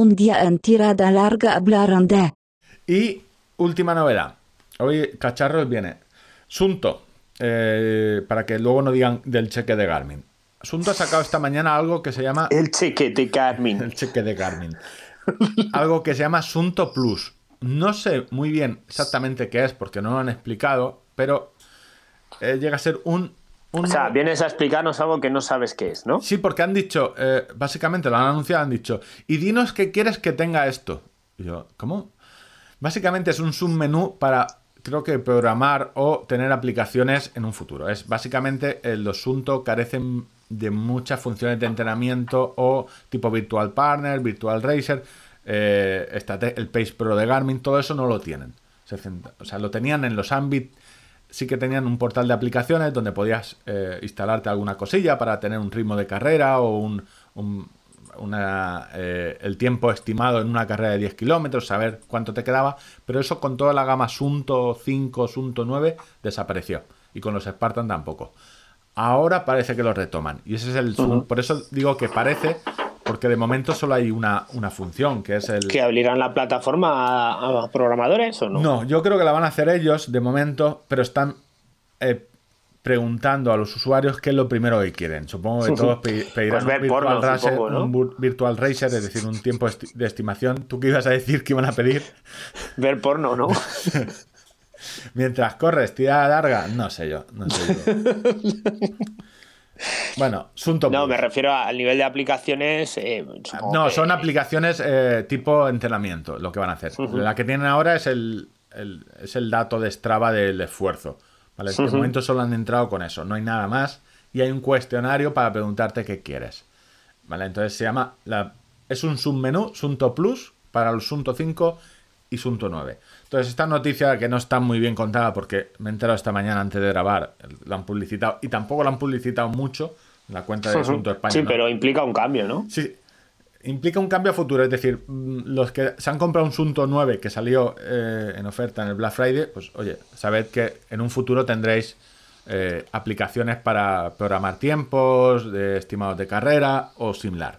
Un día en tirada larga hablaron de... Y última novedad. Hoy Cacharros viene. Sunto, eh, para que luego no digan del cheque de Garmin. Sunto ha sacado esta mañana algo que se llama... El cheque de Garmin. El cheque de Garmin. algo que se llama Sunto Plus. No sé muy bien exactamente qué es porque no lo han explicado, pero eh, llega a ser un, O sea, vienes a explicarnos algo que no sabes qué es, ¿no? Sí, porque han dicho, eh, básicamente lo han anunciado, han dicho, y dinos qué quieres que tenga esto. Y yo, ¿cómo? Básicamente es un submenú para, creo que programar o tener aplicaciones en un futuro. Es básicamente el asunto carecen de muchas funciones de entrenamiento o tipo Virtual Partner, Virtual Racer, eh, el Pace Pro de Garmin, todo eso no lo tienen. O sea, lo tenían en los Ambit, sí que tenían un portal de aplicaciones donde podías eh, instalarte alguna cosilla para tener un ritmo de carrera o un, una, eh, el tiempo estimado en una carrera de 10 kilómetros, saber cuánto te quedaba, pero eso con toda la gama Sunto 5, Sunto 9 desapareció y con los Spartan tampoco. Ahora parece que lo retoman y ese es el... Por eso digo que parece porque de momento solo hay una, una función, que es el... ¿Que abrirán la plataforma a, programadores o no? No, yo creo que la van a hacer ellos de momento, pero están eh, preguntando a los usuarios qué es lo primero que quieren. Supongo que todos pedirán pues un, virtual racer, es decir, un tiempo de estimación. ¿Tú qué ibas a decir que iban a pedir? Ver porno, ¿no? Mientras corres, tirada larga, no sé yo, no sé yo. Bueno, Sunto No, me refiero al nivel de aplicaciones. Eh, no, son aplicaciones eh, tipo entrenamiento, lo que van a hacer. La que tienen ahora es el, es el dato de Strava del esfuerzo. ¿vale? De momento solo han entrado con eso, no hay nada más. Y hay un cuestionario para preguntarte qué quieres. ¿Vale? Entonces se llama. La, es un submenú, Sunto Plus, para los Sunto 5 y Sunto 9. Entonces, esta noticia que no está muy bien contada porque me he enterado esta mañana antes de grabar, la han publicitado y tampoco la han publicitado mucho en la cuenta de Asunto España. Sí, pero implica un cambio, ¿no? Sí, implica un cambio a futuro. Es decir, mm, los que se han comprado un Sunto 9 que salió eh, en oferta en el Black Friday, pues oye, sabed que en un futuro tendréis eh, aplicaciones para programar tiempos, de estimados de carrera o similar.